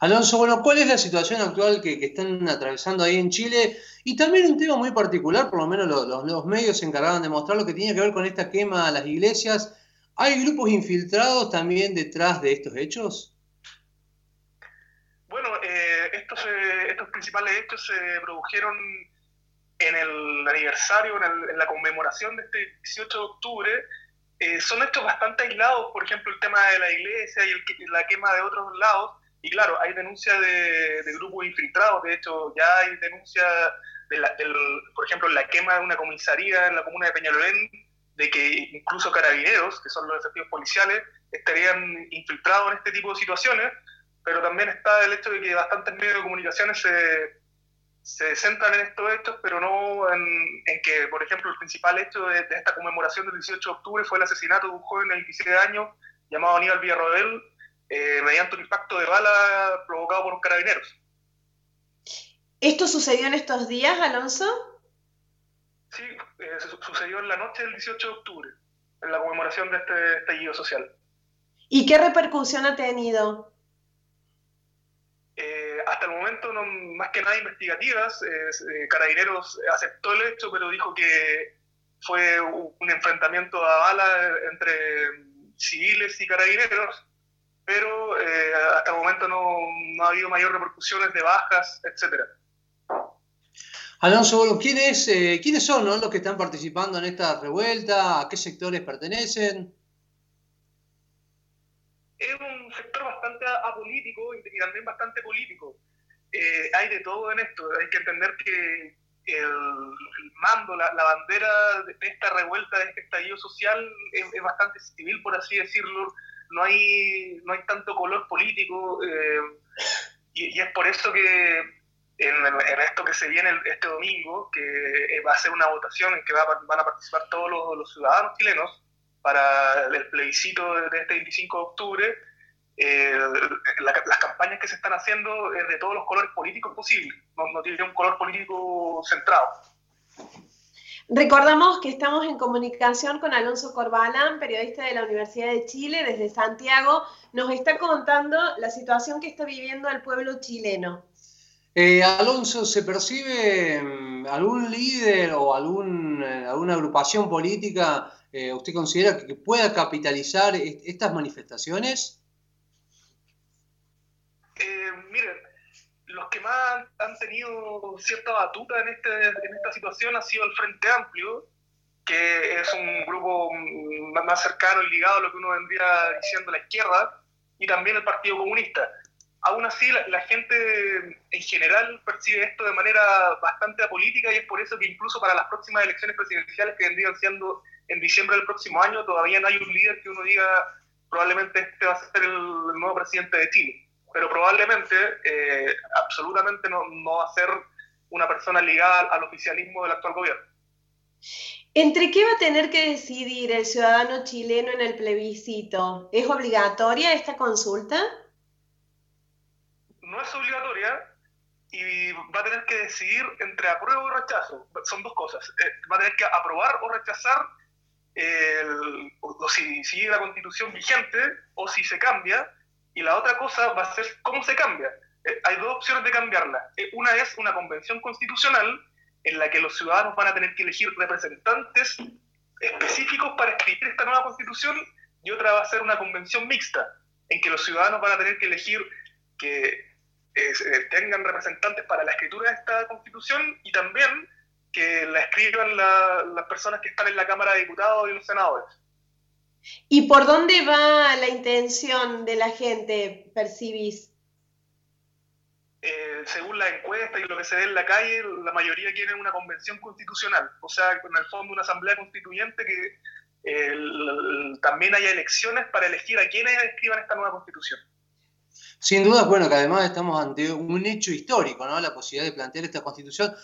Alonso, bueno, ¿cuál es la situación actual que, están atravesando ahí en Chile? Y también un tema muy particular, por lo menos los, medios se encargaban de mostrar lo que tiene que ver con esta quema a las iglesias. ¿Hay grupos infiltrados también detrás de estos hechos? Bueno, eh, estos, eh, estos principales hechos se produjeron en el aniversario, en, la conmemoración de este 18 de octubre. Eh, son hechos bastante aislados, por ejemplo, el tema de la iglesia y la quema de otros lados y claro, hay denuncias de, grupos infiltrados, de hecho ya hay denuncias, de la, por ejemplo, la quema de una comisaría en la comuna de Peñalolén, de que incluso carabineros, que son los efectivos policiales, estarían infiltrados en este tipo de situaciones, pero también está el hecho de que bastantes medios de comunicaciones se, se centran en estos hechos, pero no en, que, por ejemplo, el principal hecho de, esta conmemoración del 18 de octubre fue el asesinato de un joven de 27 años llamado Aníbal Villarroel, eh, mediante un impacto de bala provocado por carabineros. ¿Esto sucedió en estos días, Alonso? Sí, eh, sucedió en la noche del 18 de octubre, en la conmemoración de este estallido social. ¿Y qué repercusión ha tenido? Eh, hasta el momento, no, más que nada investigativas, Carabineros aceptó el hecho, pero dijo que fue un enfrentamiento a bala entre civiles y carabineros pero eh, hasta el momento no, ha habido mayor repercusiones de bajas, etcétera. Alonso, ¿quiénes, eh, ¿quiénes son los que están participando en esta revuelta? ¿A qué sectores pertenecen? Es un sector bastante apolítico y también bastante político. Eh, hay de todo en esto. Hay que entender que el, mando, la, bandera de esta revuelta, de este estallido social, es bastante civil, por así decirlo no hay, no hay tanto color político eh, y, es por eso que en, esto que se viene este domingo, que eh, va a ser una votación en que van a participar todos los, ciudadanos chilenos para el plebiscito de, este 25 de octubre, eh, las campañas que se están haciendo es de todos los colores políticos posibles, no tiene un color político centrado. Recordamos que estamos en comunicación con Alonso Corbalán, periodista de la Universidad de Chile, desde Santiago. Nos está contando la situación que está viviendo el pueblo chileno. Eh, Alonso, ¿se percibe mm, algún líder o algún, eh, alguna agrupación política, eh, usted considera que pueda capitalizar estas manifestaciones? miren, los que más han tenido cierta batuta en, este, en esta situación ha sido el Frente Amplio, que es un grupo más cercano y ligado a lo que uno vendría diciendo la izquierda, y también el Partido Comunista. Aún así, la, gente en general percibe esto de manera bastante apolítica y es por eso que incluso para las próximas elecciones presidenciales que vendrían siendo en diciembre del próximo año, todavía no hay un líder que uno diga probablemente este va a ser el nuevo presidente de Chile pero probablemente, eh, absolutamente no, va a ser una persona ligada al oficialismo del actual gobierno. ¿Entre qué va a tener que decidir el ciudadano chileno en el plebiscito? ¿Es obligatoria esta consulta? No es obligatoria y va a tener que decidir entre apruebo y rechazo. Son dos cosas. Eh, va a tener que aprobar o rechazar o si sigue la constitución vigente o si se cambia y la otra cosa va a ser cómo se cambia. Eh, hay dos opciones de cambiarla. Eh, una es una convención constitucional en la que los ciudadanos van a tener que elegir representantes específicos para escribir esta nueva constitución y otra va a ser una convención mixta en que los ciudadanos van a tener que elegir que eh, tengan representantes para la escritura de esta constitución y también que la escriban las personas que están en la Cámara de Diputados y los senadores. ¿Y por dónde va la intención de la gente, percibís? Eh, según la encuesta y lo que se ve en la calle, la mayoría quiere una convención constitucional, o sea, en el fondo una asamblea constituyente que también haya elecciones para elegir a quienes escriban esta nueva constitución. Sin duda, bueno, que además estamos ante un hecho histórico, ¿no? La posibilidad de plantear esta constitución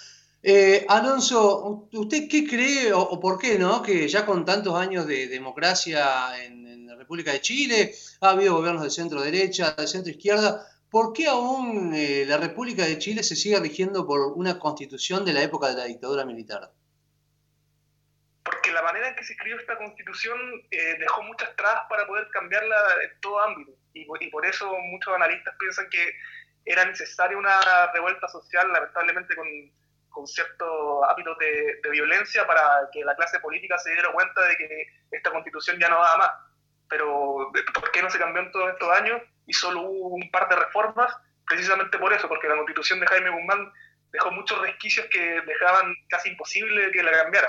eh, Alonso, ¿usted qué cree o, por qué no? Que ya con tantos años de democracia en, la República de Chile, ha habido gobiernos de centro derecha, de centro izquierda, ¿por qué aún eh, la República de Chile se sigue rigiendo por una constitución de la época de la dictadura militar? Porque la manera en que se escribió esta constitución eh, dejó muchas trabas para poder cambiarla en todo ámbito. y, por eso muchos analistas piensan que era necesaria una revuelta social, lamentablemente con, con ciertos hábitos de, violencia, para que la clase política se diera cuenta de que esta constitución ya no va más. Pero ¿por qué no se cambió en todos estos años? Y solo hubo un par de reformas, precisamente por eso, porque la constitución de Jaime Guzmán dejó muchos resquicios que dejaban casi imposible que la cambiara.